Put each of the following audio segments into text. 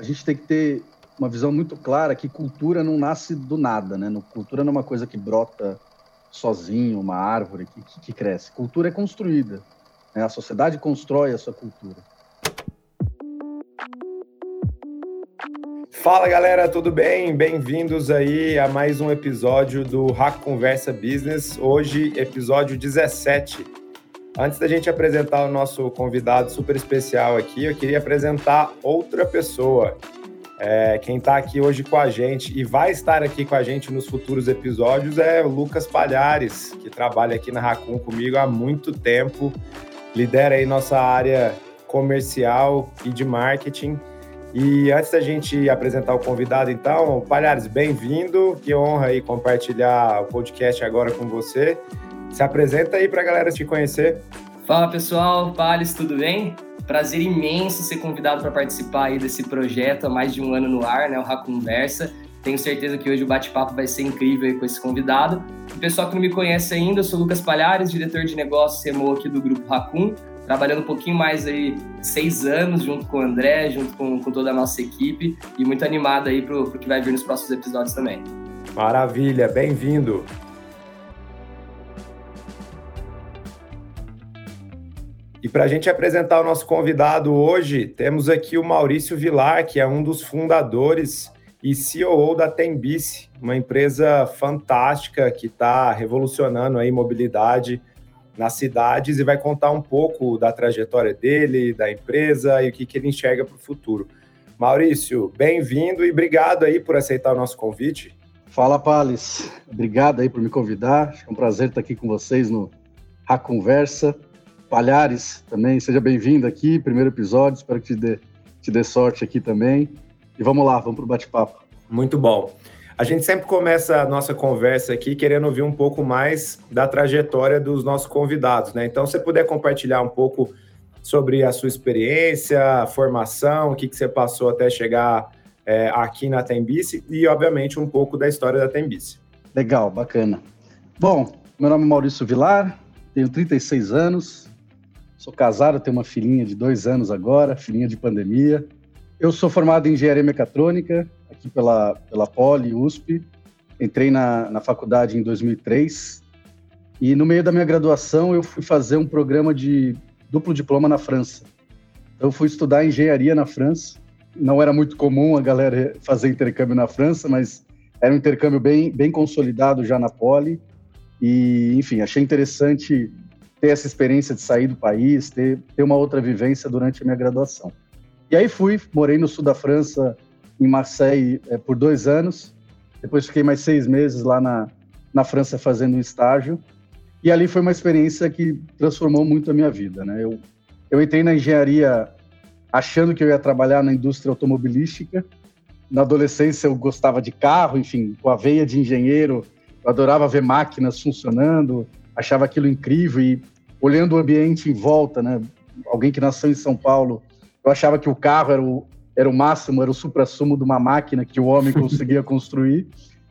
a gente tem que ter uma visão muito clara que cultura não nasce do nada, né? Cultura não é uma coisa que brota sozinho, uma árvore que, que, cresce. Cultura é construída. Né? A sociedade constrói a sua cultura. Fala galera, tudo bem? Bem-vindos aí a mais um episódio do Hack Conversa Business. Hoje, episódio 17. Antes da gente apresentar o nosso convidado super especial aqui, eu queria apresentar outra pessoa. É, quem está aqui hoje com a gente e vai estar aqui com a gente nos futuros episódios é o Lucas Palhares, que trabalha aqui na Racun comigo há muito tempo, lidera aí nossa área comercial e de marketing e antes da gente apresentar o convidado, então, Palhares, bem-vindo. Que honra aí compartilhar o podcast agora com você. Se apresenta aí para a galera te conhecer. Fala pessoal, Palhares, tudo bem? Prazer imenso ser convidado para participar aí desse projeto há mais de um ano no ar, né? O Conversa. Tenho certeza que hoje o bate-papo vai ser incrível com esse convidado. O pessoal que não me conhece ainda, eu sou Lucas Palhares, diretor de negócios CMO aqui do Grupo Racun trabalhando um pouquinho mais aí, seis anos, junto com o André, junto com, com toda a nossa equipe, e muito animado aí para o que vai vir nos próximos episódios também. Maravilha, bem-vindo! E para a gente apresentar o nosso convidado hoje, temos aqui o Maurício Vilar, que é um dos fundadores e CEO da Tembice, uma empresa fantástica que está revolucionando a mobilidade nas cidades e vai contar um pouco da trajetória dele, da empresa e o que, que ele enxerga para o futuro. Maurício, bem-vindo e obrigado aí por aceitar o nosso convite. Fala, Pales. Obrigado aí por me convidar. É um prazer estar aqui com vocês no A Conversa. Palhares também, seja bem-vindo aqui, primeiro episódio. Espero que te dê, te dê sorte aqui também. E vamos lá, vamos para o bate-papo. Muito bom. A gente sempre começa a nossa conversa aqui querendo ouvir um pouco mais da trajetória dos nossos convidados, né? Então, se você puder compartilhar um pouco sobre a sua experiência, a formação, o que, que você passou até chegar é, aqui na Tembice e, obviamente, um pouco da história da Tembice. Legal, bacana. Bom, meu nome é Maurício Vilar, tenho 36 anos, sou casado, tenho uma filhinha de dois anos agora, filhinha de pandemia. Eu sou formado em engenharia mecatrônica, aqui pela, pela Poli, USP. Entrei na, na faculdade em 2003 e no meio da minha graduação eu fui fazer um programa de duplo diploma na França. Então, eu fui estudar engenharia na França. Não era muito comum a galera fazer intercâmbio na França, mas era um intercâmbio bem, bem consolidado já na Poli. E, enfim, achei interessante ter essa experiência de sair do país, ter, ter uma outra vivência durante a minha graduação. E aí fui, morei no sul da França em Marseille é, por dois anos. Depois fiquei mais seis meses lá na, na França fazendo um estágio. E ali foi uma experiência que transformou muito a minha vida. Né? Eu, eu entrei na engenharia achando que eu ia trabalhar na indústria automobilística. Na adolescência eu gostava de carro, enfim, com a veia de engenheiro, eu adorava ver máquinas funcionando, achava aquilo incrível e olhando o ambiente em volta, né? Alguém que nasceu em São Paulo, eu achava que o carro era o, era o máximo, era o supra-sumo de uma máquina que o homem conseguia construir,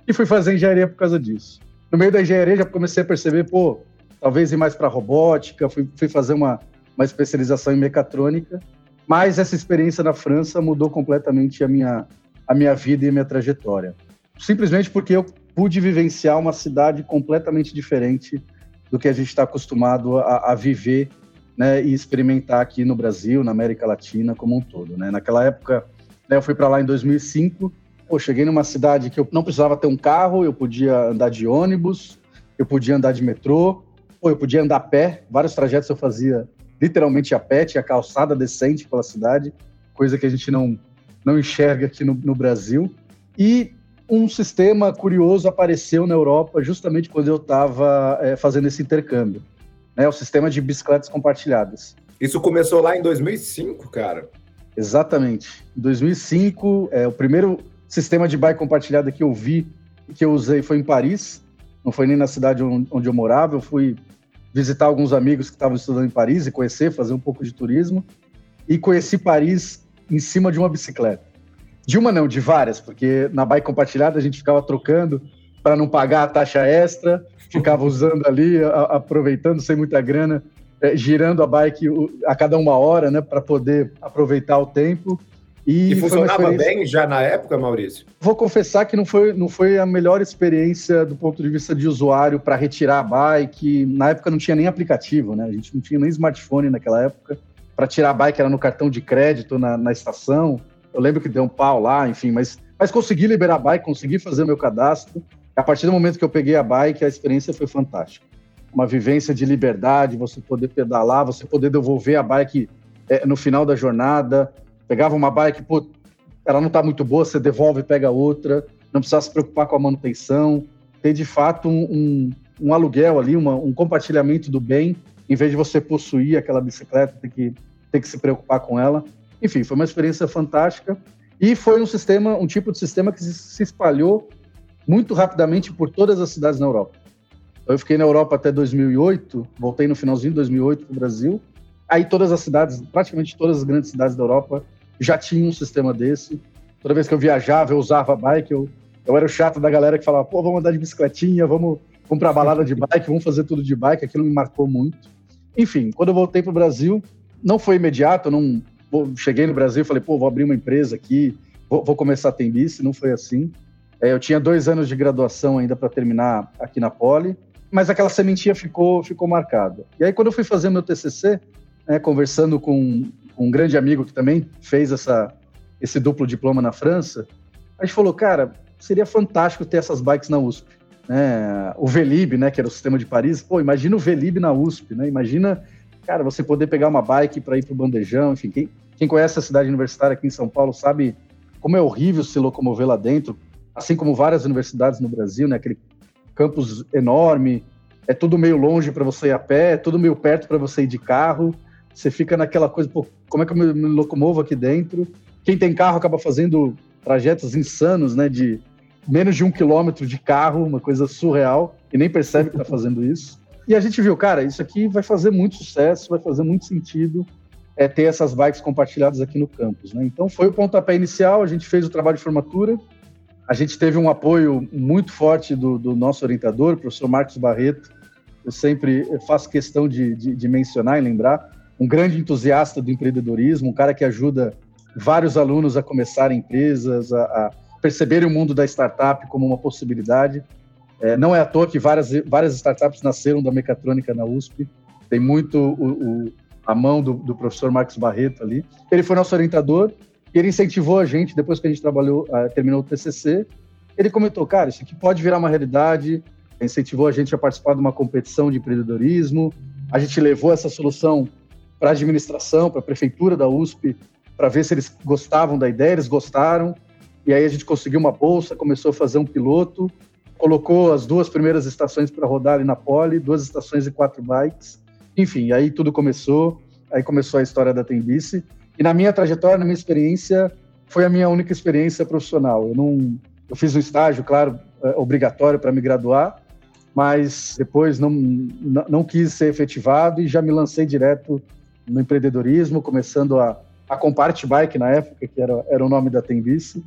e fui fazer engenharia por causa disso. No meio da engenharia já comecei a perceber, pô, talvez ir mais para robótica, fui, fui fazer uma, uma especialização em mecatrônica, mas essa experiência na França mudou completamente a minha, a minha vida e a minha trajetória. Simplesmente porque eu pude vivenciar uma cidade completamente diferente do que a gente está acostumado a, a viver né, e experimentar aqui no Brasil, na América Latina como um todo. Né? Naquela época, né, eu fui para lá em 2005, pô, cheguei numa cidade que eu não precisava ter um carro, eu podia andar de ônibus, eu podia andar de metrô, pô, eu podia andar a pé, vários trajetos eu fazia literalmente a pé, tinha calçada decente pela cidade, coisa que a gente não, não enxerga aqui no, no Brasil. E um sistema curioso apareceu na Europa justamente quando eu estava é, fazendo esse intercâmbio né, o sistema de bicicletas compartilhadas. Isso começou lá em 2005, cara. Exatamente. Em 2005, é, o primeiro sistema de bike compartilhada que eu vi, que eu usei, foi em Paris. Não foi nem na cidade onde eu morava. Eu fui visitar alguns amigos que estavam estudando em Paris e conhecer, fazer um pouco de turismo. E conheci Paris em cima de uma bicicleta. De uma não, de várias, porque na bike compartilhada a gente ficava trocando para não pagar a taxa extra ficava usando ali, a, aproveitando sem muita grana, é, girando a bike a cada uma hora, né, para poder aproveitar o tempo. E, e funcionava bem já na época, Maurício? Vou confessar que não foi, não foi a melhor experiência do ponto de vista de usuário para retirar a bike. Na época não tinha nem aplicativo, né? A gente não tinha nem smartphone naquela época. Para tirar a bike era no cartão de crédito na, na estação. Eu lembro que deu um pau lá, enfim, mas, mas consegui liberar a bike, consegui fazer meu cadastro. A partir do momento que eu peguei a bike, a experiência foi fantástica. Uma vivência de liberdade, você poder pedalar, você poder devolver a bike é, no final da jornada, Pegava uma bike, pô, ela não está muito boa, você devolve e pega outra, não precisa se preocupar com a manutenção, ter de fato um, um, um aluguel ali, uma, um compartilhamento do bem, em vez de você possuir aquela bicicleta, ter que, ter que se preocupar com ela. Enfim, foi uma experiência fantástica e foi um sistema, um tipo de sistema que se espalhou muito rapidamente por todas as cidades na Europa. Eu fiquei na Europa até 2008, voltei no finalzinho de 2008 para o Brasil. Aí todas as cidades, praticamente todas as grandes cidades da Europa, já tinha um sistema desse. Toda vez que eu viajava, eu usava bike, eu, eu era o chato da galera que falava, pô, vamos andar de bicicletinha, vamos, vamos pra balada de bike, vamos fazer tudo de bike, aquilo me marcou muito. Enfim, quando eu voltei pro Brasil, não foi imediato, não cheguei no Brasil e falei, pô, vou abrir uma empresa aqui, vou, vou começar a Tembice, não foi assim. É, eu tinha dois anos de graduação ainda para terminar aqui na Poli, mas aquela sementinha ficou, ficou marcada. E aí, quando eu fui fazer meu TCC, né, conversando com um grande amigo que também fez essa, esse duplo diploma na França, a gente falou, cara, seria fantástico ter essas bikes na USP. Né? O Velib, né, que era o sistema de Paris, pô, imagina o Velib na USP, né? Imagina, cara, você poder pegar uma bike para ir para o bandejão, enfim, quem, quem conhece a cidade universitária aqui em São Paulo sabe como é horrível se locomover lá dentro, assim como várias universidades no Brasil, né? Aquele campus enorme, é tudo meio longe para você ir a pé, é tudo meio perto para você ir de carro. Você fica naquela coisa, pô, como é que eu me, me locomovo aqui dentro? Quem tem carro acaba fazendo trajetos insanos, né? De menos de um quilômetro de carro, uma coisa surreal, e nem percebe que está fazendo isso. E a gente viu, cara, isso aqui vai fazer muito sucesso, vai fazer muito sentido é, ter essas bikes compartilhadas aqui no campus. Né? Então foi o pontapé inicial, a gente fez o trabalho de formatura, a gente teve um apoio muito forte do, do nosso orientador, o professor Marcos Barreto, eu sempre faço questão de, de, de mencionar e lembrar, um grande entusiasta do empreendedorismo, um cara que ajuda vários alunos a começarem empresas, a, a o mundo da startup como uma possibilidade. É, não é à toa que várias, várias startups nasceram da mecatrônica na USP. Tem muito o, o, a mão do, do, professor Marcos Barreto ali. Ele foi nosso orientador e ele incentivou a gente, depois que a gente trabalhou, uh, terminou o TCC, ele comentou, cara, isso aqui pode virar uma realidade, incentivou a gente a participar de uma competição de empreendedorismo, a gente levou essa solução para a administração, para a prefeitura da USP, para ver se eles gostavam da ideia, eles gostaram. E aí a gente conseguiu uma bolsa, começou a fazer um piloto, colocou as duas primeiras estações para rodar ali na Poli, duas estações e quatro bikes. Enfim, aí tudo começou, aí começou a história da Tembice. E na minha trajetória, na minha experiência, foi a minha única experiência profissional. Eu não, eu fiz um estágio, claro, é, obrigatório para me graduar, mas depois não, não, quis ser efetivado e já me lancei direto no empreendedorismo, começando a, a Compart Bike na época, que era, era o nome da Tembice,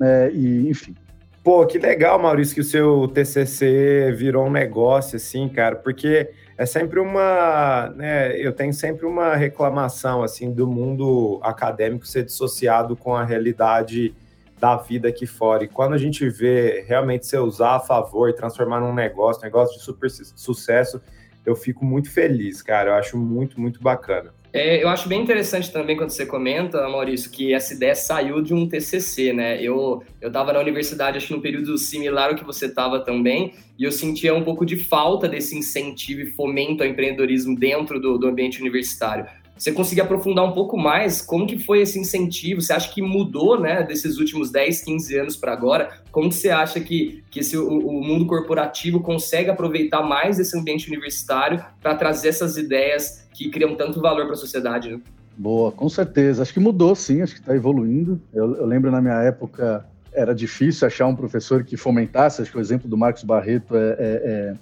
né, e enfim. Pô, que legal, Maurício, que o seu TCC virou um negócio, assim, cara, porque é sempre uma, né, eu tenho sempre uma reclamação, assim, do mundo acadêmico ser dissociado com a realidade da vida aqui fora. E quando a gente vê realmente você usar a favor e transformar num negócio, negócio de super sucesso, eu fico muito feliz, cara. Eu acho muito, muito bacana. É, eu acho bem interessante também quando você comenta, Maurício, que essa ideia saiu de um TCC, né? Eu eu estava na universidade, acho que num período similar ao que você estava também, e eu sentia um pouco de falta desse incentivo e fomento ao empreendedorismo dentro do, do ambiente universitário. Você conseguir aprofundar um pouco mais como que foi esse incentivo? Você acha que mudou, né, desses últimos 10, 15 anos para agora? Como que você acha que, que esse, o, o mundo corporativo consegue aproveitar mais esse ambiente universitário para trazer essas ideias que criam tanto valor para a sociedade, né? Boa, com certeza. Acho que mudou, sim. Acho que está evoluindo. Eu, eu, lembro na minha época era difícil achar um professor que fomentasse. Acho que o exemplo do Marcos Barreto é, é, é,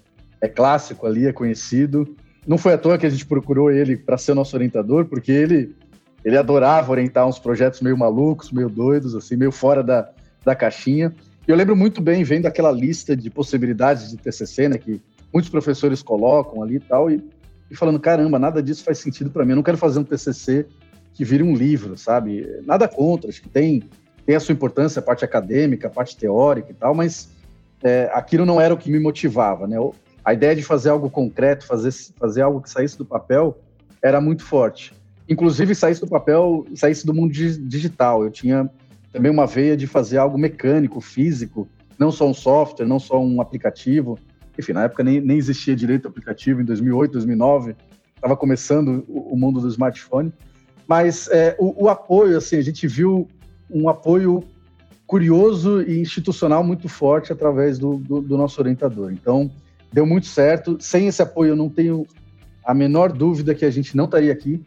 é clássico ali, é conhecido. Não foi à toa que a gente procurou ele para ser nosso orientador, porque ele ele adorava orientar uns projetos meio malucos, meio doidos, assim, meio fora da, da caixinha. E eu lembro muito bem vendo aquela lista de possibilidades de TCC, né, que muitos professores colocam ali e tal, e, e falando, caramba, nada disso faz sentido para mim. Eu não quero fazer um TCC que vire um livro, sabe? Nada contra, acho que tem, tem a sua importância, a parte acadêmica, a parte teórica e tal, mas é, aquilo não era o que me motivava, né? A ideia de fazer algo concreto, fazer, fazer algo que saísse do papel, era muito forte. Inclusive, saísse do papel, saísse do mundo digital. Eu tinha também uma veia de fazer algo mecânico, físico, não só um software, não só um aplicativo. Enfim, na época nem, nem existia direito aplicativo, em 2008, 2009, estava começando o, o, mundo do smartphone. Mas é, o, o, apoio, assim, a gente viu um apoio curioso e institucional muito forte através do, do, do nosso orientador. Então, deu muito certo. Sem esse apoio, eu não tenho a menor dúvida que a gente não estaria aqui.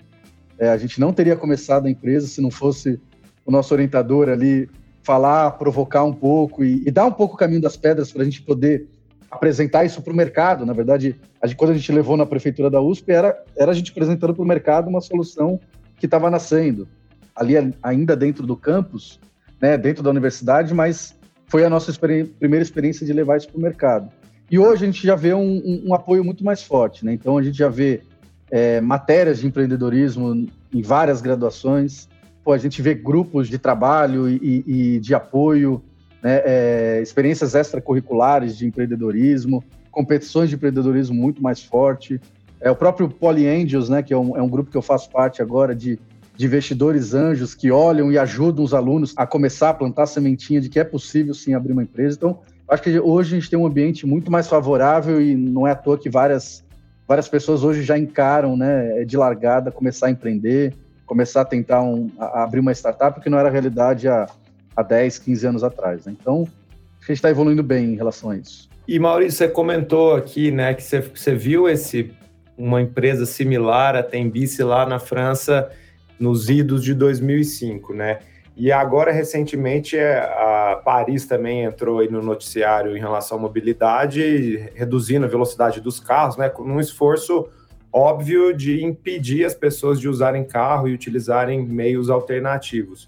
É, a gente não teria começado a empresa se não fosse o nosso orientador ali falar, provocar um pouco e, e dar um pouco o caminho das pedras para a gente poder apresentar isso para o mercado. Na verdade, a gente, quando a gente levou na prefeitura da USP, era, era a gente apresentando para o mercado uma solução que estava nascendo ali ainda dentro do campus, né, dentro da universidade, mas foi a nossa experi primeira experiência de levar isso para o mercado. E hoje a gente já vê um, um, um, apoio muito mais forte, né? Então a gente já vê é, matérias de empreendedorismo em várias graduações, Pô, a gente vê grupos de trabalho e, e de apoio, né, é, experiências extracurriculares de empreendedorismo, competições de empreendedorismo muito mais forte. É o próprio Poly Angels, né, que é um, é um grupo que eu faço parte agora de, de investidores anjos que olham e ajudam os alunos a começar a plantar sementinha de que é possível sim abrir uma empresa. Então, acho que hoje a gente tem um ambiente muito mais favorável e não é à toa que várias, várias pessoas hoje já encaram né, de largada começar a empreender começar a tentar um, a abrir uma startup que não era realidade há, há 10, 15 anos atrás. Né? Então, a gente está evoluindo bem em relação a isso. E Maurício, você comentou aqui, né, que você, você viu esse uma empresa similar à Tembice lá na França nos idos de 2005, né? E agora, recentemente, é, a Paris também entrou no noticiário em relação à mobilidade, reduzindo a velocidade dos carros, né? Num esforço óbvio de impedir as pessoas de usarem carro e utilizarem meios alternativos.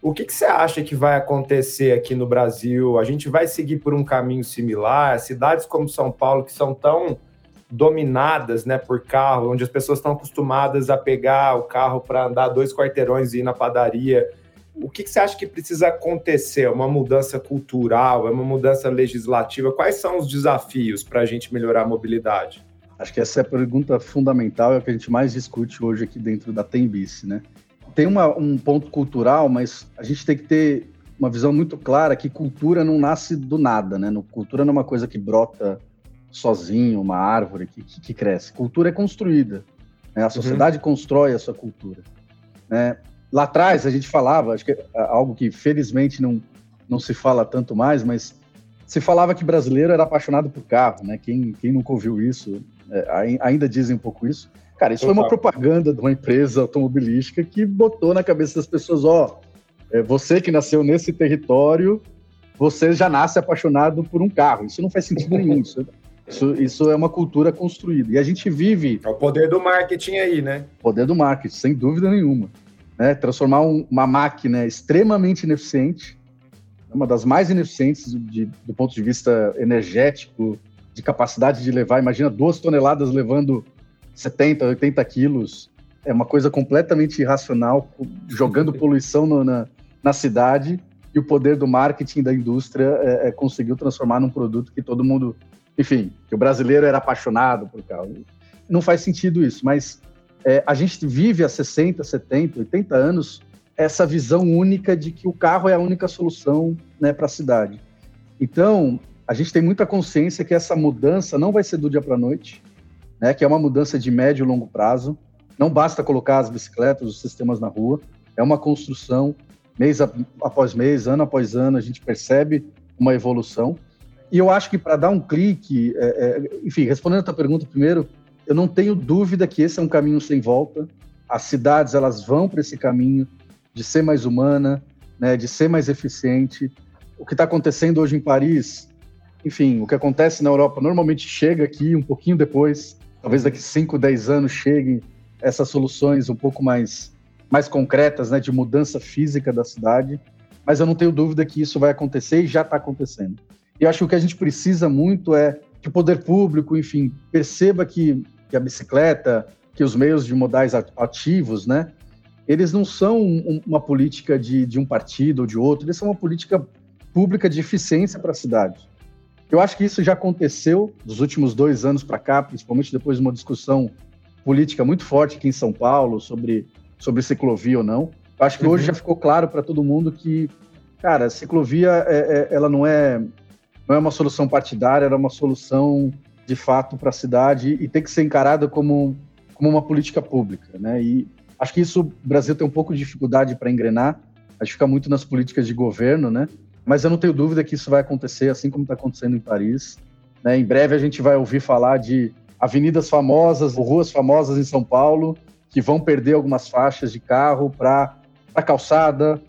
O que, que, você acha que vai acontecer aqui no Brasil? A gente vai seguir por um caminho similar? Cidades como São Paulo, que são tão dominadas né, por carro, onde as pessoas estão acostumadas a pegar o carro para andar dois quarteirões e ir na padaria. O que, que você acha que precisa acontecer? Uma mudança cultural? É uma mudança legislativa? Quais são os desafios para a gente melhorar a mobilidade? Acho que essa é a pergunta fundamental, é o que a gente mais discute hoje aqui dentro da Tembice, né? Tem uma, um ponto cultural, mas a gente tem que ter uma visão muito clara que cultura não nasce do nada, né? Cultura não é uma coisa que brota sozinho, uma árvore que, que, que cresce. Cultura é construída. Né? A uhum. sociedade uhum. constrói a sua cultura. Né? Lá atrás a gente falava, acho que é algo que felizmente não, não se fala tanto mais, mas se falava que brasileiro era apaixonado por carro, né? Quem, quem nunca ouviu isso é, ainda dizem um pouco isso. Cara, isso foi uma propaganda de uma empresa automobilística que botou na cabeça das pessoas, ó, é, você que nasceu nesse território, você já nasce apaixonado por um carro. Isso não faz sentido nenhum. Isso, isso, isso, é uma cultura construída. E a gente vive. É o poder do marketing aí, né? Poder do marketing, sem dúvida nenhuma. Né? Transformar um, uma máquina extremamente ineficiente, uma das mais ineficientes de, do ponto de vista energético, de capacidade de levar. Imagina duas toneladas levando 70, 80 quilos. É uma coisa completamente irracional, jogando poluição no, na, na cidade. E o poder do marketing da indústria é, é, conseguiu transformar num produto que todo mundo, enfim, que o brasileiro era apaixonado por carro. Não faz sentido isso, mas é, a gente vive há 60, 70, 80 anos essa visão única de que o carro é a única solução né, para a cidade. Então, a gente tem muita consciência que essa mudança não vai ser do dia para a noite, né, que é uma mudança de médio e longo prazo. Não basta colocar as bicicletas, os sistemas na rua, é uma construção, mês após mês, ano após ano, a gente percebe uma evolução. E eu acho que para dar um clique, é, é, enfim, respondendo a tua pergunta primeiro, eu não tenho dúvida que esse é um caminho sem volta. As cidades elas vão para esse caminho de ser mais humana, né, de ser mais eficiente. O que está acontecendo hoje em Paris enfim, o que acontece na Europa normalmente chega aqui um pouquinho depois, talvez daqui 5, 10 anos cheguem essas soluções um pouco mais, mais concretas, né, de mudança física da cidade, mas eu não tenho dúvida que isso vai acontecer e já está acontecendo. E eu acho que o que a gente precisa muito é que o poder público, enfim, perceba que, que a bicicleta, que os meios de modais ativos, né, eles não são um, uma política de, de um partido ou de outro, eles são uma política pública de eficiência para a cidade. Eu acho que isso já aconteceu dos últimos dois anos para cá, principalmente depois de uma discussão política muito forte aqui em São Paulo sobre, sobre ciclovia ou não. Eu acho que uhum. hoje já ficou claro para todo mundo que, cara, a ciclovia é, é, ela não é, não é uma solução partidária, ela é uma solução de fato para a cidade e tem que ser encarada como, como uma política pública, né? E acho que isso o Brasil tem um pouco de dificuldade para engrenar, a gente fica muito nas políticas de governo, né? Mas eu não tenho dúvida que isso vai acontecer, assim como está acontecendo em Paris. Né? Em breve a gente vai ouvir falar de avenidas famosas, ruas famosas em São Paulo, que vão perder algumas faixas de carro para calçada,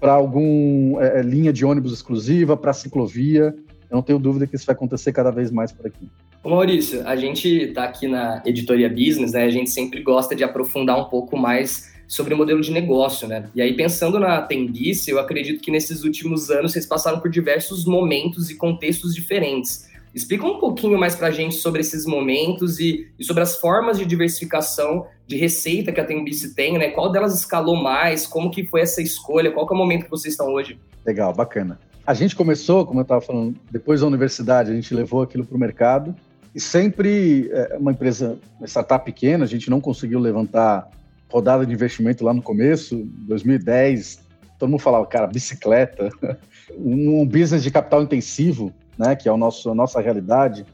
para alguma é, é, linha de ônibus exclusiva, para ciclovia. Eu não tenho dúvida que isso vai acontecer cada vez mais por aqui. Ô Maurício, a gente está aqui na editoria Business, né? A gente sempre gosta de aprofundar um pouco mais sobre o modelo de negócio, né? E aí, pensando na Tendice, eu acredito que nesses últimos anos vocês passaram por diversos momentos e contextos diferentes. Explica um pouquinho mais para a gente sobre esses momentos e, e, sobre as formas de diversificação de receita que a Tembice tem, né? Qual delas escalou mais? Como que foi essa escolha? Qual é o momento que vocês estão hoje? Legal, bacana. A gente começou, como eu estava falando, depois da universidade, a gente levou aquilo para o mercado e sempre é, uma empresa, uma startup pequena, a gente não conseguiu levantar rodada de investimento lá no começo, 2010, todo mundo falava, cara, bicicleta, um business de capital intensivo, né, que é o nosso, a nossa realidade,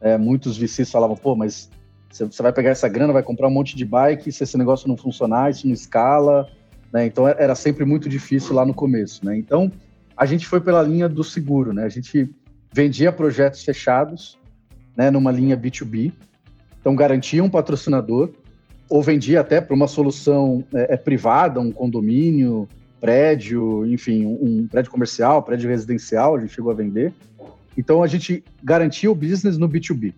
é, muitos VCs falavam, pô, mas você vai pegar essa grana, vai comprar um monte de bike, se esse negócio não funcionar, isso não escala, né, então era sempre muito difícil lá no começo, né, então a gente foi pela linha do seguro, né, a gente vendia projetos fechados, né, numa linha B2B, então garantia um patrocinador, ou vendia até para uma solução é, é, privada, um condomínio, prédio, enfim, um, um, prédio comercial, prédio residencial, a gente chegou a vender. Então a gente garantia o business no B2B.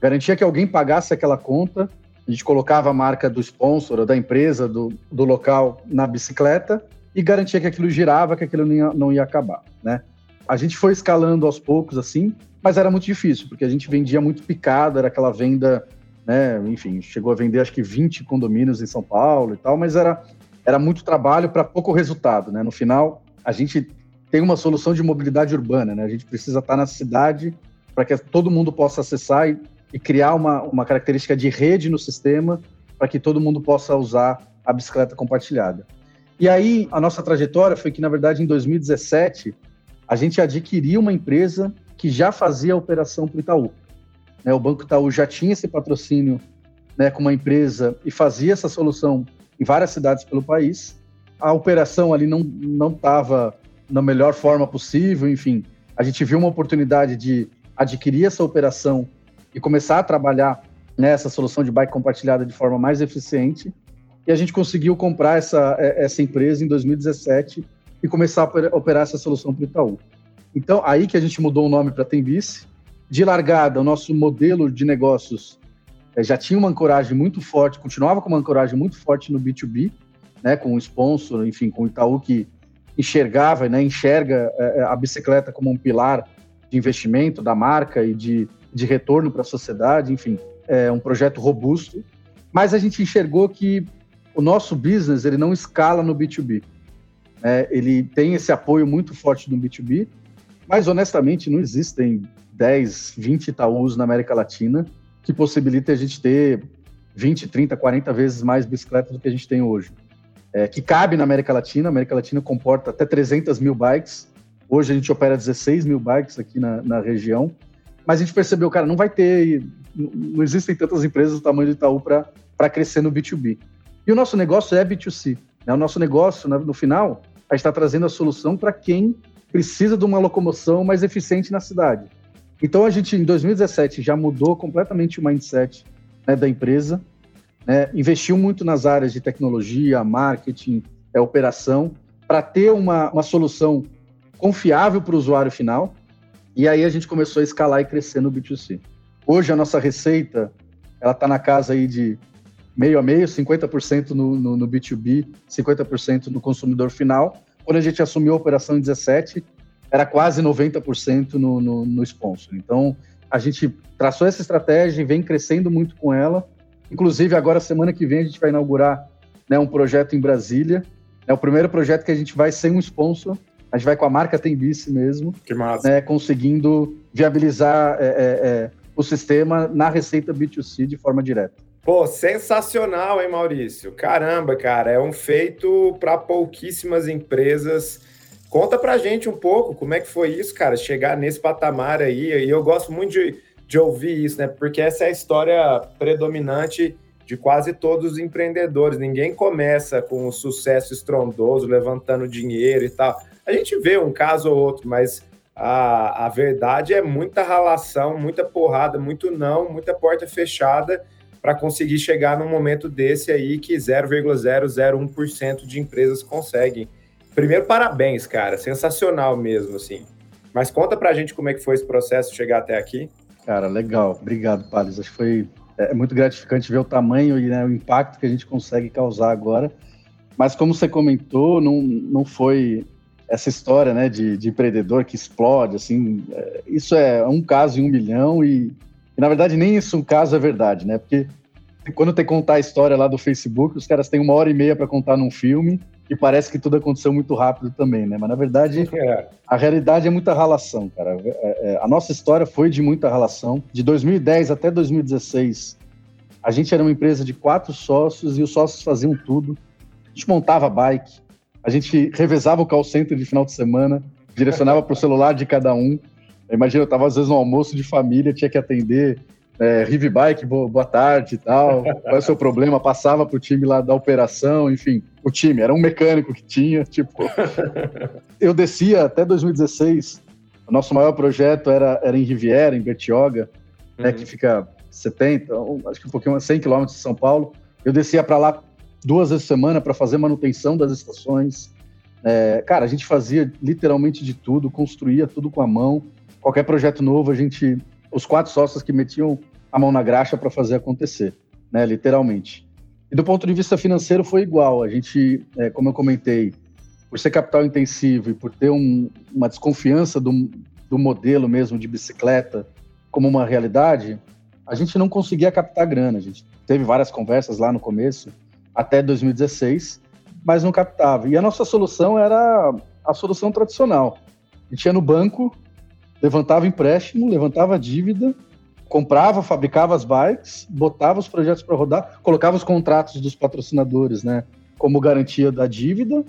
Garantia que alguém pagasse aquela conta, a gente colocava a marca do sponsor, da empresa, do, do local na bicicleta e garantia que aquilo girava, que aquilo não ia, não ia acabar, né? A gente foi escalando aos poucos assim, mas era muito difícil, porque a gente vendia muito picado, era aquela venda né? Enfim, chegou a vender acho que 20 condomínios em São Paulo e tal, mas era, era muito trabalho para pouco resultado, né? No final, a gente tem uma solução de mobilidade urbana, né? A gente precisa estar na cidade para que todo mundo possa acessar e, e criar uma, uma característica de rede no sistema para que todo mundo possa usar a bicicleta compartilhada. E aí, a nossa trajetória foi que, na verdade, em 2017, a gente adquiriu uma empresa que já fazia a operação para o Itaú. Né? O Banco Itaú já tinha esse patrocínio né, com uma empresa e fazia essa solução em várias cidades pelo país. A operação ali não estava na melhor forma possível, enfim. A gente viu uma oportunidade de adquirir essa operação e começar a trabalhar nessa solução de bike compartilhada de forma mais eficiente. E a gente conseguiu comprar essa, é, essa empresa em 2017 e começar a operar essa solução para o Itaú. Então, aí que a gente mudou o nome para Tembice, de largada, o nosso modelo de negócios é, já tinha uma ancoragem muito forte, continuava com uma ancoragem muito forte no B2B, né, com o sponsor, enfim, com o Itaú que enxergava, né, enxerga é, a bicicleta como um pilar de investimento da marca e de, de retorno para a sociedade, enfim, é um projeto robusto. Mas a gente enxergou que o nosso business ele não escala no B2B. É, ele tem esse apoio muito forte no B2B, mas honestamente não existem 10, 20 Itaús na América Latina, que possibilita a gente ter 20, 30, 40 vezes mais bicicletas do que a gente tem hoje. É, que cabe na América Latina, a América Latina comporta até 300 mil bikes, hoje a gente opera 16 mil bikes aqui na, na região, mas a gente percebeu, cara, não vai ter, não existem tantas empresas do tamanho do Itaú para crescer no B2B. E o nosso negócio é B2C. Né? O nosso negócio, no final, a está trazendo a solução para quem precisa de uma locomoção mais eficiente na cidade. Então a gente, em 2017, já mudou completamente o mindset né, da empresa, né, investiu muito nas áreas de tecnologia, marketing, é, operação, para ter uma, uma solução confiável para o usuário final. E aí a gente começou a escalar e crescer no B2C. Hoje a nossa receita ela está na casa aí de meio a meio, 50% no, no, no B2B, 50% no consumidor final. Quando a gente assumiu a operação em 17, era quase 90% no, no, no sponsor. Então, a gente traçou essa estratégia e vem crescendo muito com ela. Inclusive, agora, semana que vem, a gente vai inaugurar né, um projeto em Brasília. É o primeiro projeto que a gente vai sem um sponsor, a gente vai com a marca Tembice mesmo. Que massa. Né, conseguindo viabilizar é, é, é, o sistema na receita B2C de forma direta. Pô, sensacional, hein, Maurício? Caramba, cara, é um feito para pouquíssimas empresas. Conta pra gente um pouco como é que foi isso, cara, chegar nesse patamar aí. E eu gosto muito de, de ouvir isso, né? Porque essa é a história predominante de quase todos os empreendedores. Ninguém começa com um sucesso estrondoso, levantando dinheiro e tal. A gente vê um caso ou outro, mas a, a verdade é muita ralação, muita porrada, muito não, muita porta fechada para conseguir chegar num momento desse aí que 0,001% de empresas conseguem. Primeiro, parabéns, cara, sensacional mesmo, assim. Mas conta para a gente como é que foi esse processo chegar até aqui. Cara, legal. Obrigado, Pales. Acho que foi é, muito gratificante ver o tamanho e né, o impacto que a gente consegue causar agora. Mas como você comentou, não, não foi essa história né, de, de empreendedor que explode, assim, é, isso é um caso em um milhão e e, na verdade, nem isso um caso é verdade, né? Porque quando tem que contar a história lá do Facebook, os caras têm uma hora e meia para contar num filme e parece que tudo aconteceu muito rápido também, né? Mas, na verdade, é. a realidade é muita relação, cara. É, é, a nossa história foi de muita relação. De 2010 até 2016, a gente era uma empresa de quatro sócios e os sócios faziam tudo. A gente montava bike, a gente revezava o call center de final de semana, direcionava para o celular de cada um. Imagina, eu tava às vezes no almoço de família, tinha que atender é, Rive Bike, boa, boa, tarde e tal. Qual é o seu problema? Passava pro time lá da operação, enfim, o time, era um mecânico que tinha, tipo. eu descia até 2016. O nosso maior projeto era, era em Riviera, em Bertioga, uhum. né, que fica 70, acho que um pouquinho, 100 quilômetros de São Paulo. Eu descia para lá duas vezes por semana para fazer manutenção das estações. É, cara, a gente fazia literalmente de tudo, construía tudo com a mão qualquer projeto novo, a gente, os quatro sócios que metiam a mão na graxa para fazer acontecer, né, literalmente. E do ponto de vista financeiro foi igual. A gente, é, como eu comentei, por ser capital intensivo e por ter um, uma desconfiança do, do modelo mesmo de bicicleta como uma realidade, a gente não conseguia captar grana. A gente teve várias conversas lá no começo, até 2016, mas não captava. E a nossa solução era a solução tradicional. A gente ia no banco, levantava empréstimo, levantava dívida, comprava, fabricava as bikes, botava os projetos para rodar, colocava os contratos dos patrocinadores, né, como garantia da dívida.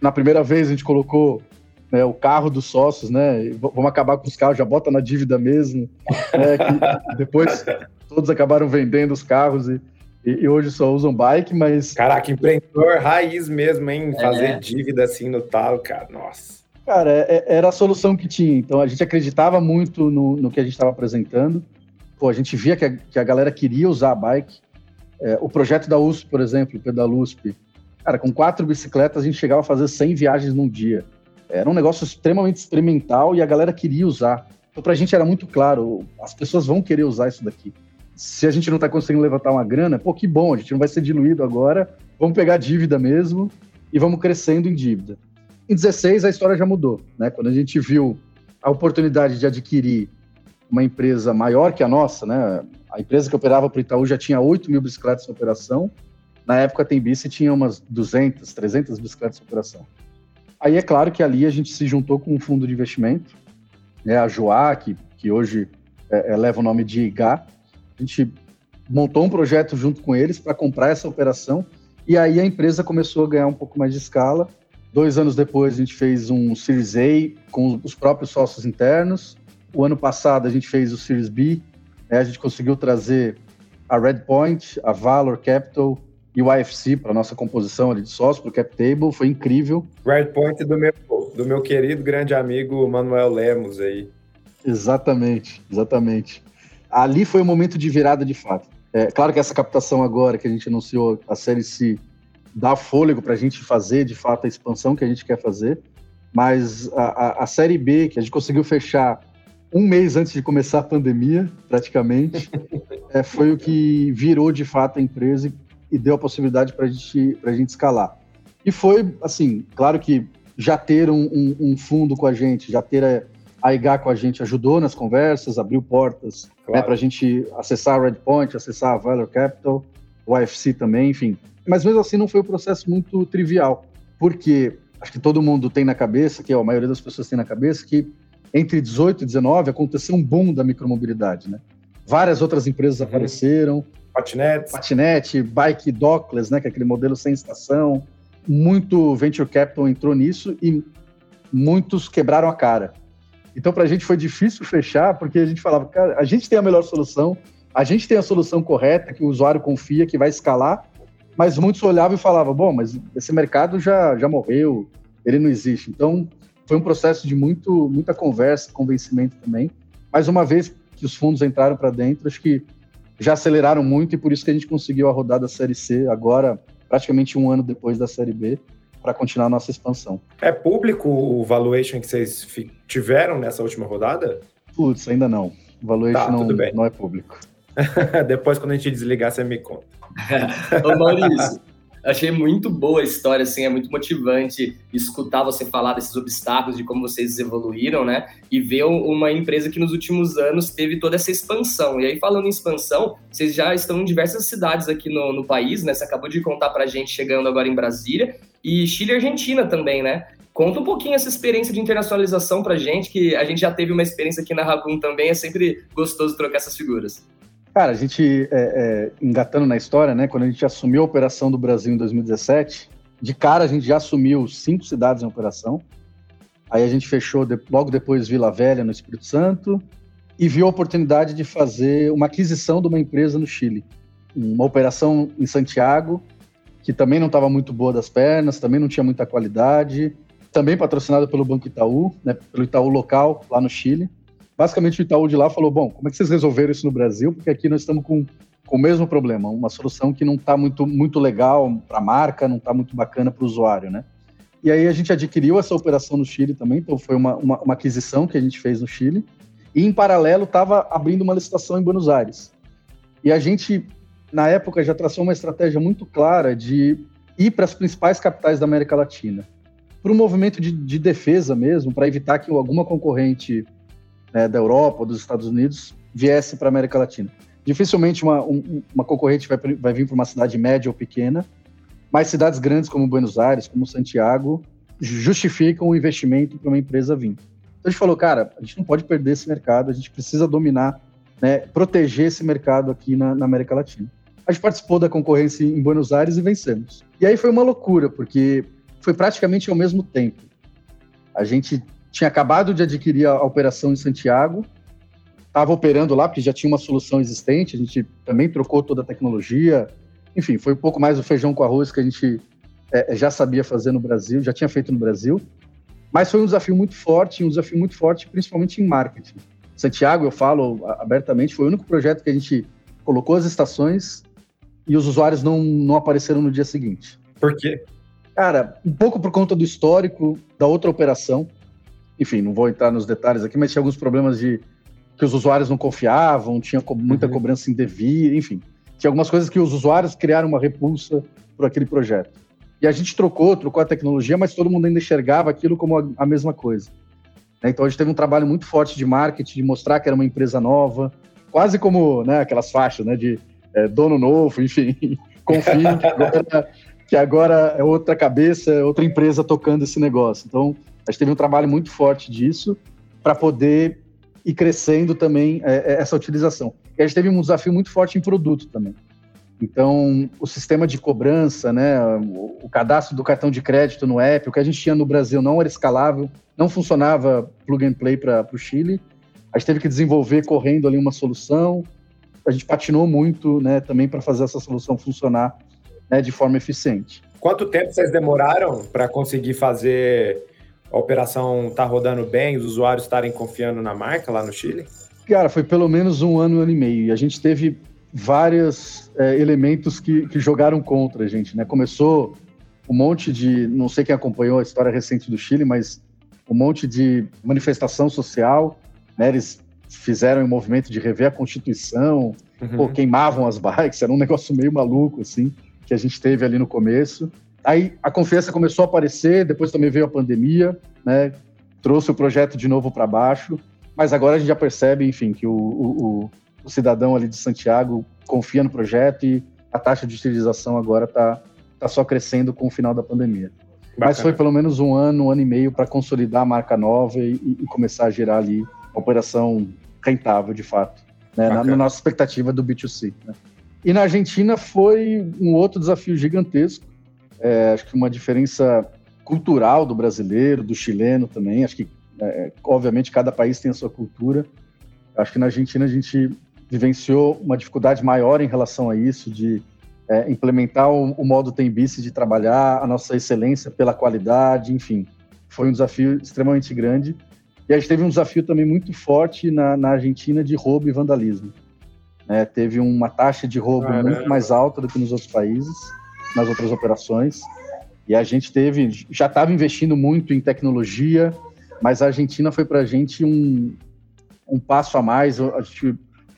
Na primeira vez a gente colocou né, o carro dos sócios, né, vamos acabar com os carros, já bota na dívida mesmo. Né, depois todos acabaram vendendo os carros e, e, hoje só usam bike, mas. Caraca, empreendedor raiz mesmo, hein? Fazer é. dívida assim no talo, cara, nossa. Cara, é, é, era a solução que tinha. Então a gente acreditava muito no, no que a gente estava apresentando. Pô, a gente via que a, que a galera queria usar a bike. É, o projeto da USP, por exemplo, o Pedal USP, cara, com quatro bicicletas a gente chegava a fazer 100 viagens num dia. Era um negócio extremamente experimental e a galera queria usar. Então pra gente era muito claro, as pessoas vão querer usar isso daqui. Se a gente não está conseguindo levantar uma grana, pô, que bom, a gente não vai ser diluído agora, vamos pegar dívida mesmo e vamos crescendo em dívida. Em 16 a história já mudou, né? Quando a gente viu a oportunidade de adquirir uma empresa maior que a nossa, né? A empresa que operava para o Itaú já tinha 8 mil bicicletas em operação. Na época, a Tembice tinha umas 200, 300 bicicletas em operação. Aí é claro que ali a gente se juntou com um fundo de investimento, né? A Joá, que, que hoje é, é, leva o nome de IGA. A gente montou um projeto junto com eles para comprar essa operação e aí a empresa começou a ganhar um pouco mais de escala Dois anos depois, a gente fez um Series A com os próprios sócios internos. O ano passado, a gente fez o Series B. Né? A gente conseguiu trazer a Redpoint, a Valor Capital e o IFC para nossa composição ali de sócios, para o Cap Table. Foi incrível. Redpoint do meu, do meu querido grande amigo Manuel Lemos aí. Exatamente, exatamente. Ali foi o momento de virada de fato. É, claro que essa captação agora que a gente anunciou, a série C, dá fôlego para a gente fazer de fato a expansão que a gente quer fazer. Mas a, a, a, Série B, que a gente conseguiu fechar um mês antes de começar a pandemia, praticamente, é, foi o que virou de fato a empresa e, e deu a possibilidade para gente, a gente escalar. E foi, assim, claro que já ter um, um, um fundo com a gente, já ter a, a IGA com a gente ajudou nas conversas, abriu portas né, claro. né, para a gente acessar a Redpoint, acessar a Valor Capital, o IFC também, enfim mas mesmo assim não foi um processo muito trivial, porque acho que todo mundo tem na cabeça, que ó, a maioria das pessoas tem na cabeça, que entre 18 e 19 aconteceu um boom da micromobilidade, né? Várias outras empresas uhum. apareceram. Patinete. Patinete, bike dockless, né? Que é aquele modelo sem estação. Muito venture capital entrou nisso e muitos quebraram a cara. Então, para a gente foi difícil fechar, porque a gente falava, cara, a gente tem a melhor solução, a gente tem a solução correta, que o usuário confia, que vai escalar, mas muitos olhavam e falavam, bom, mas esse mercado já, já morreu, ele não existe. Então, foi um processo de muito, muita conversa, convencimento também. Mais uma vez que os fundos entraram para dentro, acho que já aceleraram muito e por isso que a gente conseguiu a rodada da Série C agora, praticamente um ano depois da Série B, para continuar a nossa expansão. É público o valuation que vocês tiveram nessa última rodada? Putz, ainda não. O valuation tá, não, não é público. Depois, quando a gente desligar, você me conta. Ô Maurício, achei muito boa a história, assim, é muito motivante escutar você falar desses obstáculos, de como vocês evoluíram, né? E ver uma empresa que nos últimos anos teve toda essa expansão. E aí, falando em expansão, vocês já estão em diversas cidades aqui no, no país, né? Você acabou de contar pra gente chegando agora em Brasília. E Chile e Argentina também, né? Conta um pouquinho essa experiência de internacionalização pra gente, que a gente já teve uma experiência aqui na Ragum também, é sempre gostoso trocar essas figuras. Cara, a gente, é, é, engatando na história, né, quando a gente assumiu a operação do Brasil em 2017, de cara a gente já assumiu cinco cidades em operação. Aí a gente fechou de, logo depois Vila Velha, no Espírito Santo, e viu a oportunidade de fazer uma aquisição de uma empresa no Chile. Uma operação em Santiago, que também não estava muito boa das pernas, também não tinha muita qualidade, também patrocinada pelo Banco Itaú, né, pelo Itaú local, lá no Chile basicamente o Itaú de lá falou: bom, como é que vocês resolveram isso no Brasil? Porque aqui nós estamos com, com o mesmo problema, uma solução que não está muito, muito legal para a marca, não está muito bacana para o usuário, né? E aí a gente adquiriu essa operação no Chile também, então foi uma, uma, uma aquisição que a gente fez no Chile. E em paralelo estava abrindo uma licitação em Buenos Aires. E a gente, na época, já traçou uma estratégia muito clara de ir para as principais capitais da América Latina. Para um movimento de, de defesa mesmo, para evitar que alguma concorrente né, da Europa dos Estados Unidos viesse para a América Latina. Dificilmente uma, um, uma concorrente vai, vai vir para uma cidade média ou pequena, mas cidades grandes como Buenos Aires, como Santiago, justificam o investimento para uma empresa vir. Então a gente falou, cara, a gente não pode perder esse mercado, a gente precisa dominar, né, proteger esse mercado aqui na, na América Latina. A gente participou da concorrência em Buenos Aires e vencemos. E aí foi uma loucura, porque foi praticamente ao mesmo tempo. A gente tinha acabado de adquirir a, operação em Santiago, estava operando lá porque já tinha uma solução existente, a gente também trocou toda a tecnologia, enfim, foi um pouco mais o feijão com arroz que a gente é, já sabia fazer no Brasil, já tinha feito no Brasil, mas foi um desafio muito forte, um desafio muito forte, principalmente em marketing. Santiago, eu falo abertamente, foi o único projeto que a gente colocou as estações e os usuários não, não apareceram no dia seguinte. Por quê? Cara, um pouco por conta do histórico da outra operação enfim, não vou entrar nos detalhes aqui, mas tinha alguns problemas de que os usuários não confiavam, tinha co muita uhum. cobrança indevida, enfim. Tinha algumas coisas que os usuários criaram uma repulsa por aquele projeto. E a gente trocou, trocou a tecnologia, mas todo mundo ainda enxergava aquilo como a, a mesma coisa. Né? Então a gente teve um trabalho muito forte de marketing, de mostrar que era uma empresa nova, quase como né, aquelas faixas né, de é, dono novo, enfim, confie agora, que agora é outra cabeça, é outra empresa tocando esse negócio. Então a gente teve um trabalho muito forte disso para poder ir crescendo também é, é, essa utilização. E a gente teve um desafio muito forte em produto também. Então, o sistema de cobrança, né, o, cadastro do cartão de crédito no app, o que a gente tinha no Brasil não era escalável, não funcionava plug and play para o Chile. A gente teve que desenvolver correndo ali uma solução. A gente patinou muito, né, também para fazer essa solução funcionar né, de forma eficiente. Quanto tempo vocês demoraram para conseguir fazer a operação tá rodando bem, os usuários estarem confiando na marca lá no Chile? Cara, foi pelo menos um ano, um ano e meio. E a gente teve vários é, elementos que, que jogaram contra a gente, né? Começou um monte de, não sei quem acompanhou a história recente do Chile, mas um monte de manifestação social, né? Eles fizeram um movimento de rever a Constituição, uhum. pô, queimavam as bikes, era um negócio meio maluco, assim, que a gente teve ali no começo. Aí a confiança começou a aparecer, depois também veio a pandemia, né? Trouxe o projeto de novo para baixo, mas agora a gente já percebe, enfim, que o, o, o, cidadão ali de Santiago confia no projeto e a taxa de utilização agora está está só crescendo com o final da pandemia. Bacana. Mas foi pelo menos um ano, um ano e meio para consolidar a marca nova e, e, começar a gerar ali uma operação rentável, de fato, né, na, na, nossa expectativa do B2C. Né. E na Argentina foi um outro desafio gigantesco. É, acho que uma diferença cultural do brasileiro, do chileno também. Acho que, é, obviamente, cada país tem a sua cultura. Acho que na Argentina a gente vivenciou uma dificuldade maior em relação a isso, de é, implementar o, o modo Tembice de trabalhar, a nossa excelência pela qualidade, enfim. Foi um desafio extremamente grande. E a gente teve um desafio também muito forte na, na Argentina de roubo e vandalismo. É, teve uma taxa de roubo Caramba. muito mais alta do que nos outros países, nas outras operações. E a gente teve, já estava investindo muito em tecnologia, mas a Argentina foi para a gente um, um passo a mais. A gente,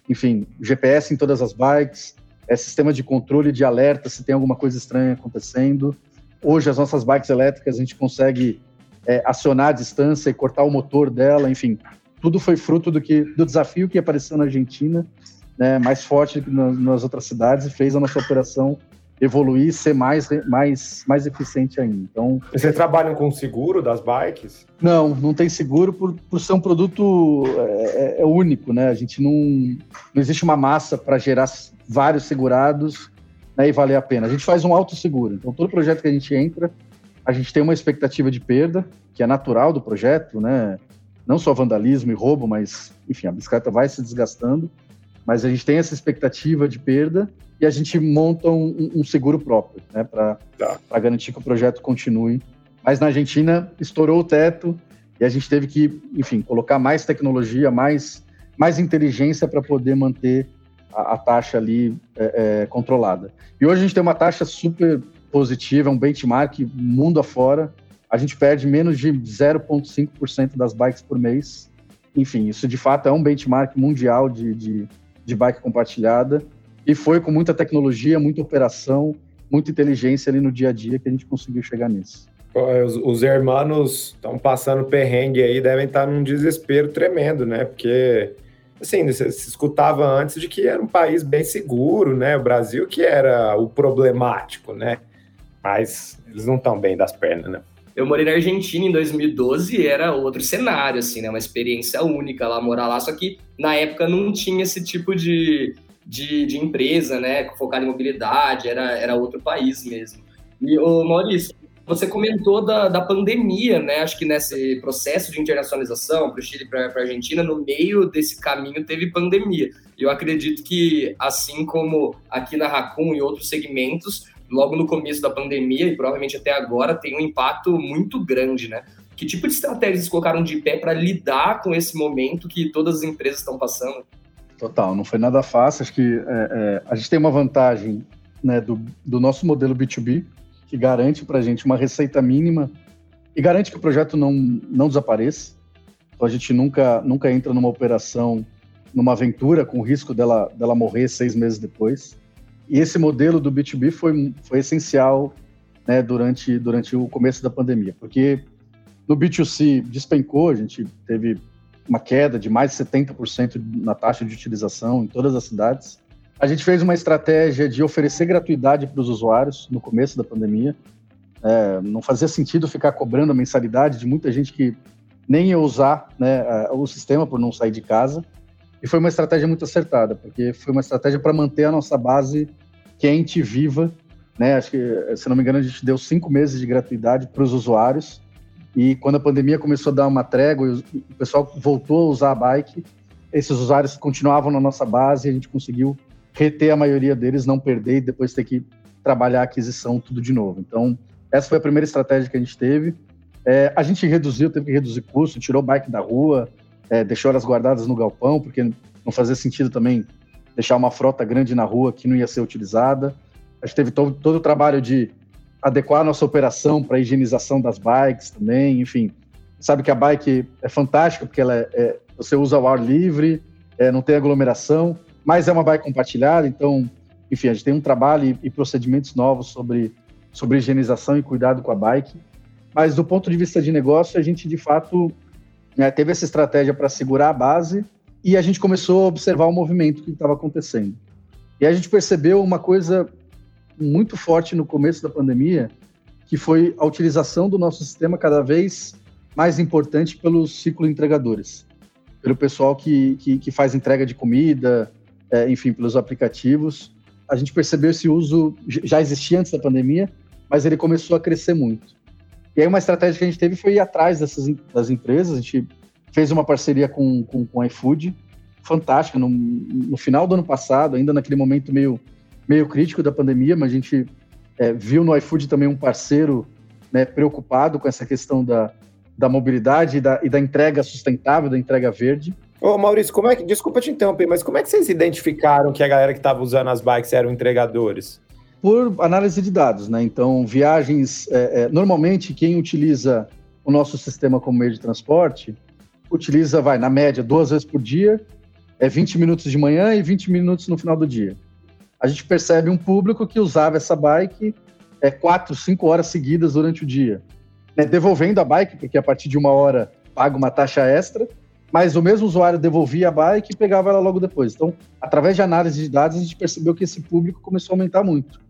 enfim, GPS em todas as bikes, é, sistema de controle de alerta se tem alguma coisa estranha acontecendo. Hoje, as nossas bikes elétricas, a gente consegue é, acionar a distância e cortar o motor dela, enfim, tudo foi fruto do, que, do desafio que apareceu na Argentina, né, mais forte que nas, nas outras cidades, e fez a nossa operação evoluir, ser mais, mais, mais eficiente ainda. Então, Vocês trabalham com seguro das bikes? Não, não tem seguro por, por ser um produto é, é, é único, né? A gente não. Não existe uma massa para gerar vários segurados né, e valer a pena. A gente faz um autosseguro. Então, todo projeto que a gente entra, a gente tem uma expectativa de perda, que é natural do projeto, né? Não só vandalismo e roubo, mas, enfim, a bicicleta vai se desgastando, mas a gente tem essa expectativa de perda e a gente monta um, um seguro próprio, né, para tá. garantir que o projeto continue. Mas na Argentina estourou o teto e a gente teve que, enfim, colocar mais tecnologia, mais, mais inteligência para poder manter a, a taxa ali é, é, controlada. E hoje a gente tem uma taxa super positiva, um benchmark mundo afora. A gente perde menos de 0,5% das bikes por mês. Enfim, isso de fato é um benchmark mundial de, de, de bike compartilhada e foi com muita tecnologia, muita operação, muita inteligência ali no dia a dia que a gente conseguiu chegar nisso. Os, os hermanos estão passando perrengue aí, devem estar num desespero tremendo, né? Porque, assim, você se escutava antes de que era um país bem seguro, né? O Brasil que era o problemático, né? Mas eles não estão bem das pernas, né? Eu morei na Argentina em 2012 e era outro cenário, assim, né? Uma experiência única lá, morar lá. Só que na época não tinha esse tipo de, de, de empresa, né, focada em mobilidade, era, era outro país mesmo. E, o Maurício, você comentou da, da pandemia, né? Acho que nesse processo de internacionalização para o Chile e para a Argentina, no meio desse caminho teve pandemia. Eu acredito que, assim como aqui na Racun e outros segmentos, logo no começo da pandemia e provavelmente até agora, tem um impacto muito grande, né? Que tipo de estratégias colocaram de pé para lidar com esse momento que todas as empresas estão passando? Total, não foi nada fácil. Acho que é, é, a gente tem uma vantagem né, do, do nosso modelo B2B, que garante para a gente uma receita mínima e garante que o projeto não, não desapareça. Então a gente nunca, nunca entra numa operação, numa aventura com o risco dela, dela morrer seis meses depois. E esse modelo do B2B foi, foi essencial né, durante, durante o começo da pandemia, porque no B2C despencou, a gente teve uma queda de mais de 70% na taxa de utilização em todas as cidades. A gente fez uma estratégia de oferecer gratuidade para os usuários no começo da pandemia. É, não fazia sentido ficar cobrando a mensalidade de muita gente que nem ia usar né, o sistema por não sair de casa. E foi uma estratégia muito acertada, porque foi uma estratégia para manter a nossa base quente, viva. Né? Acho que, se não me engano, a gente deu cinco meses de gratuidade para os usuários e quando a pandemia começou a dar uma trégua e o pessoal voltou a usar a bike, esses usuários continuavam na nossa base e a gente conseguiu reter a maioria deles, não perder e depois ter que trabalhar a aquisição tudo de novo. Então, essa foi a primeira estratégia que a gente teve. É, a gente reduziu, teve que reduzir custo, tirou bike da rua, é, deixou elas guardadas no galpão, porque não fazia sentido também deixar uma frota grande na rua que não ia ser utilizada. A gente teve todo, todo o trabalho de adequar a nossa operação para a higienização das bikes também, enfim. Sabe que a bike é fantástica porque ela é, é você usa o ar livre, é, não tem aglomeração, mas é uma bike compartilhada, então, enfim, a gente tem um trabalho e, e procedimentos novos sobre, sobre higienização e cuidado com a bike. Mas do ponto de vista de negócio, a gente de fato né, teve essa estratégia para segurar a base e a gente começou a observar o movimento que estava acontecendo. E a gente percebeu uma coisa muito forte no começo da pandemia, que foi a utilização do nosso sistema cada vez mais importante pelos ciclo entregadores, pelo pessoal que, que, que faz entrega de comida, é, enfim, pelos aplicativos. A gente percebeu esse uso, já existia antes da pandemia, mas ele começou a crescer muito. E aí uma estratégia que a gente teve foi ir atrás dessas das empresas, a gente fez uma parceria com, com, com iFood, fantástica, no, no final do ano passado, ainda naquele momento meio, meio crítico da pandemia, mas a gente é, viu no iFood também um parceiro né, preocupado com essa questão da, da mobilidade e da, e da entrega sustentável, da entrega verde. Ô Maurício, como é que, desculpa te interromper, mas como é que vocês identificaram que a galera que estava usando as bikes eram entregadores? Por análise de dados, né? Então, viagens, é, é, normalmente quem utiliza o nosso sistema como meio de transporte, utiliza, vai, na média, duas vezes por dia, é 20 minutos de manhã e 20 minutos no final do dia. A gente percebe um público que usava essa bike é, quatro, cinco horas seguidas durante o dia, né? devolvendo a bike, porque a partir de uma hora paga uma taxa extra, mas o mesmo usuário devolvia a bike e pegava ela logo depois. Então, através de análise de dados, a gente percebeu que esse público começou a aumentar muito.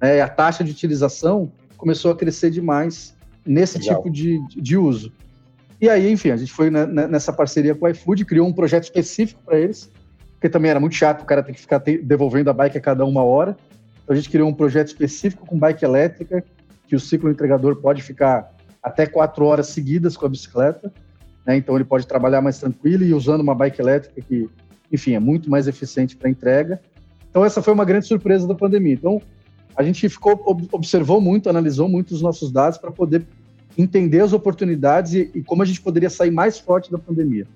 É, a taxa de utilização começou a crescer demais nesse Legal. tipo de, de uso. E aí, enfim, a gente foi nessa parceria com o iFood, criou um projeto específico para eles, porque também era muito chato o cara ter que ficar devolvendo a bike a cada uma hora. Então a gente criou um projeto específico com bike elétrica, que o ciclo entregador pode ficar até quatro horas seguidas com a bicicleta. Né? Então ele pode trabalhar mais tranquilo e usando uma bike elétrica que, enfim, é muito mais eficiente para entrega. Então essa foi uma grande surpresa da pandemia. Então a gente ficou observou muito, analisou muito os nossos dados para poder entender as oportunidades e, e, como a gente poderia sair mais forte da pandemia.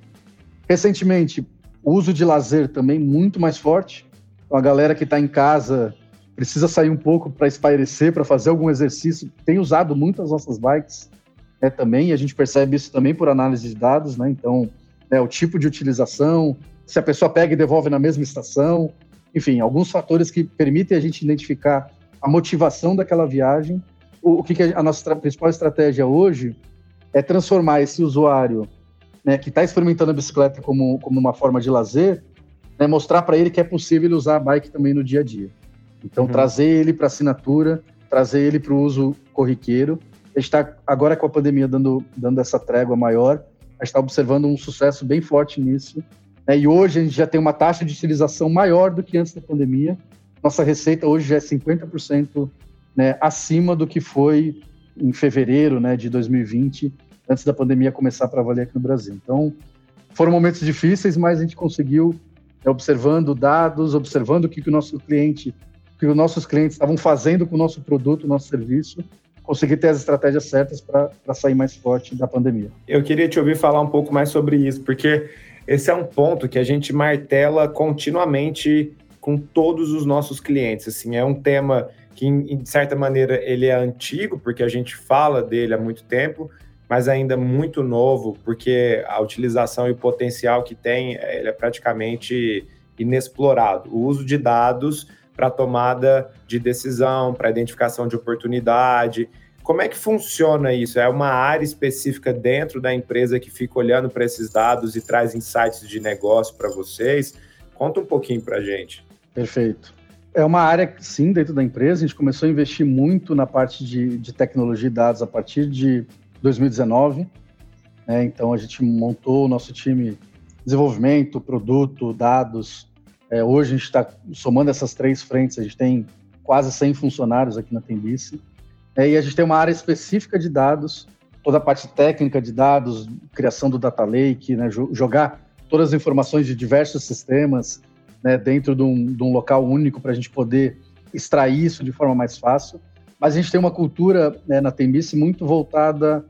Recentemente, o uso de lazer também muito mais forte. Então, a galera que está em casa precisa sair um pouco para espairecer, para fazer algum exercício, tem usado muito as nossas bikes né, também, e a gente percebe isso também por análise de dados, né? Então, né, o tipo de utilização, se a pessoa pega e devolve na mesma estação, enfim, alguns fatores que permitem a gente identificar a motivação daquela viagem. O, o que, que a nossa principal estratégia hoje é transformar esse usuário né, que está experimentando a bicicleta como, como uma forma de lazer, né, mostrar para ele que é possível usar a bike também no dia a dia. Então, uhum. trazer ele para assinatura, trazer ele para o uso corriqueiro a gente está agora com a pandemia dando, dando essa trégua maior, a gente está observando um sucesso bem forte nisso. Né? E hoje a gente já tem uma taxa de utilização maior do que antes da pandemia. Nossa receita hoje já é 50% né, acima do que foi em fevereiro né, de 2020, antes da pandemia começar para valer aqui no Brasil. Então, foram momentos difíceis, mas a gente conseguiu, né, observando dados, observando o que, que o nosso cliente, o que os nossos clientes estavam fazendo com o nosso produto, o nosso serviço, conseguir ter as estratégias certas para sair mais forte da pandemia. Eu queria te ouvir falar um pouco mais sobre isso, porque esse é um ponto que a gente martela continuamente com todos os nossos clientes. Assim, é um tema que, de certa maneira, ele é antigo, porque a gente fala dele há muito tempo, mas ainda muito novo, porque a utilização e o potencial que tem, ele é praticamente inexplorado. O uso de dados para tomada de decisão, para identificação de oportunidade. Como é que funciona isso? É uma área específica dentro da empresa que fica olhando para esses dados e traz insights de negócio para vocês? Conta um pouquinho para a gente. Perfeito. É uma área, sim, dentro da empresa. A gente começou a investir muito na parte de, de tecnologia e dados a partir de 2019. Né? Então, a gente montou o nosso time desenvolvimento, produto, dados, é, hoje a gente está somando essas três frentes, a gente tem quase 100 funcionários aqui na Tembice, é, e a gente tem uma área específica de dados, toda a parte técnica de dados, criação do data lake, né, jogar todas as informações de diversos sistemas né, dentro de um, de um local único para a gente poder extrair isso de forma mais fácil. Mas a gente tem uma cultura né, na Tembice muito voltada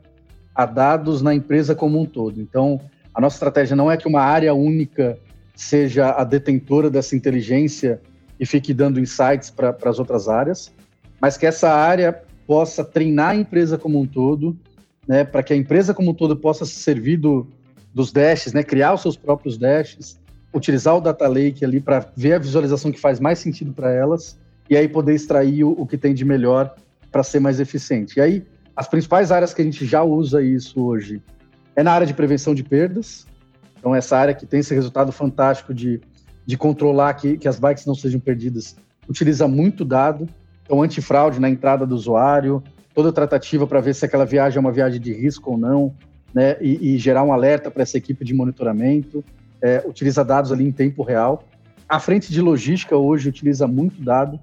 a dados na empresa como um todo. Então, a nossa estratégia não é que uma área única seja a detentora dessa inteligência e fique dando insights para as outras áreas, mas que essa área possa treinar a empresa como um todo, né, para que a empresa como um todo possa se servir do, dos dashes, né, criar os seus próprios dashes, utilizar o data lake ali para ver a visualização que faz mais sentido para elas e aí poder extrair o, o que tem de melhor para ser mais eficiente. E aí, as principais áreas que a gente já usa isso hoje é na área de prevenção de perdas, então, essa área que tem esse resultado fantástico de, de controlar que, que as bikes não sejam perdidas, utiliza muito dado. Então, antifraude na entrada do usuário, toda tratativa para ver se aquela viagem é uma viagem de risco ou não, né? E, e gerar um alerta para essa equipe de monitoramento. É, utiliza dados ali em tempo real. A frente de logística hoje utiliza muito dado.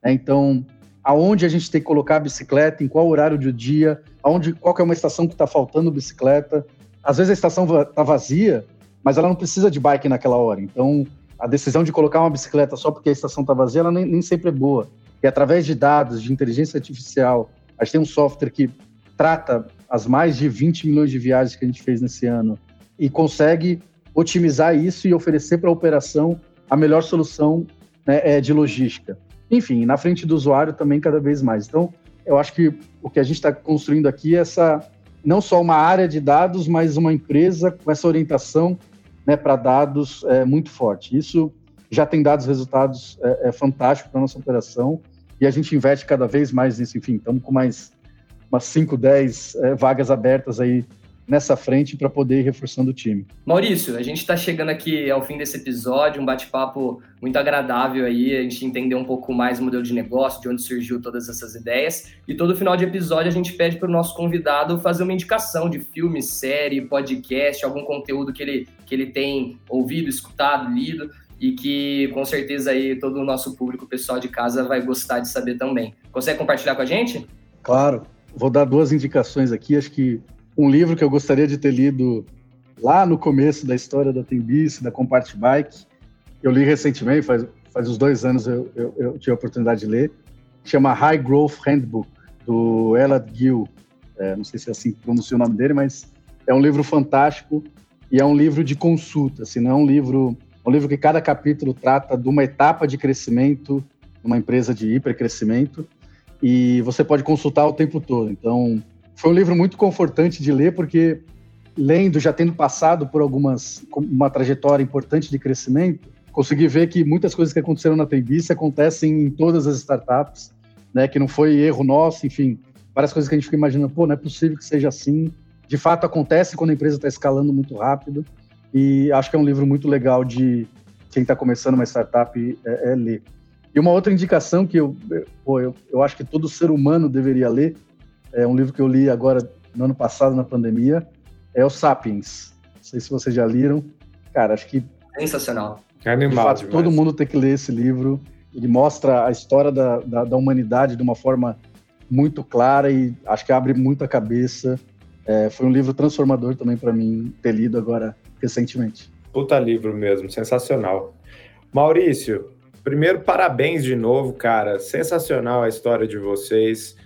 Né? Então, aonde a gente tem que colocar a bicicleta, em qual horário do dia, aonde, qual é uma estação que está faltando bicicleta. Às vezes a estação está vazia, mas ela não precisa de bike naquela hora. Então, a decisão de colocar uma bicicleta só porque a estação está vazia, ela nem, nem, sempre é boa. E através de dados, de inteligência artificial, a gente tem um software que trata as mais de 20 milhões de viagens que a gente fez nesse ano e consegue otimizar isso e oferecer para a operação a melhor solução né, é, de logística. Enfim, na frente do usuário também cada vez mais. Então, eu acho que o que a gente está construindo aqui é essa não só uma área de dados, mas uma empresa com essa orientação né, para dados é, muito forte. Isso já tem dado resultados é, é fantásticos para nossa operação e a gente investe cada vez mais nisso. Enfim, estamos com mais umas 5, 10 é, vagas abertas aí nessa frente para poder ir reforçando o time. Maurício, a gente está chegando aqui ao fim desse episódio, um bate-papo muito agradável aí, a gente entender um pouco mais o modelo de negócio, de onde surgiu todas essas ideias. E todo final de episódio a gente pede para o nosso convidado fazer uma indicação de filme, série, podcast, algum conteúdo que ele, que ele tem ouvido, escutado, lido e que com certeza aí todo o nosso público, o pessoal de casa vai gostar de saber também. Consegue compartilhar com a gente? Claro. Vou dar duas indicações aqui. Acho que um livro que eu gostaria de ter lido lá no começo da história da Tembice, da Compart Bike. Eu li recentemente, faz, faz uns dois anos eu, eu, eu tive a oportunidade de ler. Chama High Growth Handbook, do Elad Gill. É, não sei se é assim que pronuncia o nome dele, mas é um livro fantástico e é um livro de consulta, assim, não é um livro, é um livro que cada capítulo trata de uma etapa de crescimento, uma empresa de hipercrescimento, e você pode consultar o tempo todo. Então, foi um livro muito confortante de ler, porque lendo, já tendo passado por algumas uma trajetória importante de crescimento, consegui ver que muitas coisas que aconteceram na Tembice acontecem em todas as startups, né? Que não foi erro nosso, enfim, várias coisas que a gente fica imaginando, pô, não é possível que seja assim. De fato, acontece quando a empresa está escalando muito rápido. E acho que é um livro muito legal de quem está começando uma startup é, é ler. E uma outra indicação que eu, pô, eu, eu acho que todo ser humano deveria ler é um livro que eu li agora no ano passado, na pandemia, é o Sapiens. Não sei se vocês já leram. Cara, acho que. Sensacional. Animal. Fato, todo mundo tem que ler esse livro. Ele mostra a história da, da, da humanidade de uma forma muito clara e acho que abre muita cabeça. É, foi um livro transformador também para mim ter lido agora recentemente. Puta livro mesmo, sensacional. Maurício, primeiro parabéns de novo, cara. Sensacional a história de vocês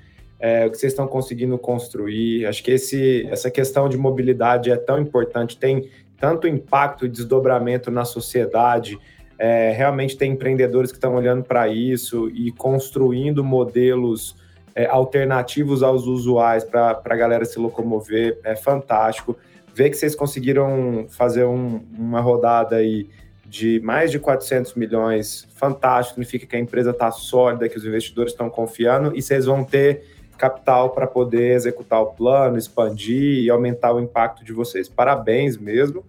é, o que vocês estão conseguindo construir. Acho que esse, essa questão de mobilidade é tão importante, tem tanto impacto e desdobramento na sociedade. É, realmente tem empreendedores que estão olhando para isso e construindo modelos é, alternativos aos usuais para a galera se locomover. É fantástico. Ver que vocês conseguiram fazer um, uma rodada aí de mais de 400 milhões, fantástico. Significa que a empresa está sólida, que os investidores estão confiando e vocês vão ter capital para poder executar o plano, expandir e aumentar o impacto de vocês. Parabéns mesmo.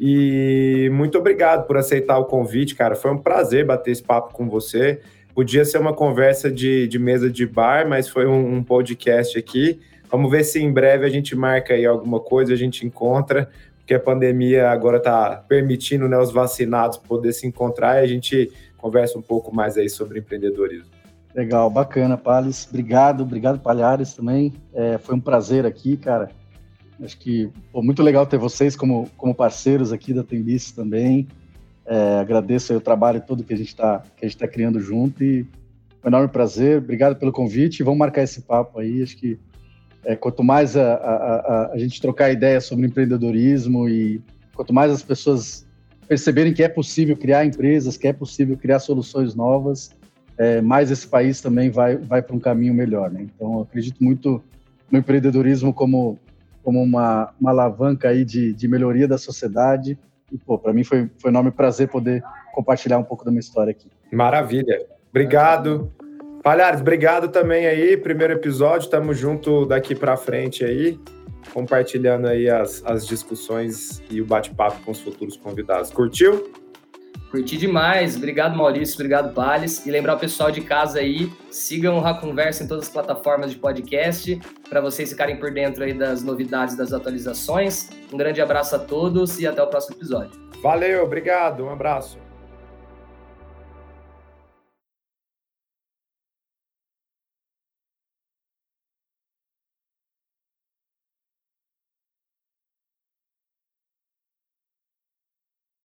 E muito obrigado por aceitar o convite, cara. Foi um prazer bater esse papo com você. Podia ser uma conversa de, de mesa de bar, mas foi um, um podcast aqui. Vamos ver se em breve a gente marca aí alguma coisa, a gente encontra, porque a pandemia agora está permitindo né, os vacinados poder se encontrar e a gente conversa um pouco mais aí sobre empreendedorismo. Legal, bacana, Pales. Obrigado, obrigado, Palhares também. É, foi um prazer aqui, cara. Acho que pô, muito legal ter vocês como, como parceiros aqui da Tembice também. É, agradeço o trabalho todo que a gente está tá criando junto e um enorme prazer. Obrigado pelo convite. Vamos marcar esse papo aí. Acho que é, quanto mais a, a, a, a gente trocar ideias sobre empreendedorismo e quanto mais as pessoas perceberem que é possível criar empresas, que é possível criar soluções novas, é, mais esse país também vai, vai para um caminho melhor. Né? Então, acredito muito no empreendedorismo como, como uma, uma alavanca aí de, de melhoria da sociedade. E, pô, para mim foi, foi um enorme prazer poder compartilhar um pouco da minha história aqui. Maravilha. Obrigado. Palhares, obrigado também aí. Primeiro episódio, estamos junto daqui para frente aí, compartilhando aí as, as discussões e o bate-papo com os futuros convidados. Curtiu? Curti demais. Obrigado, Maurício. Obrigado, Pales. E lembrar o pessoal de casa aí, sigam o Conversa em todas as plataformas de podcast, para vocês ficarem por dentro aí das novidades, das atualizações. Um grande abraço a todos e até o próximo episódio. Valeu, obrigado. Um abraço.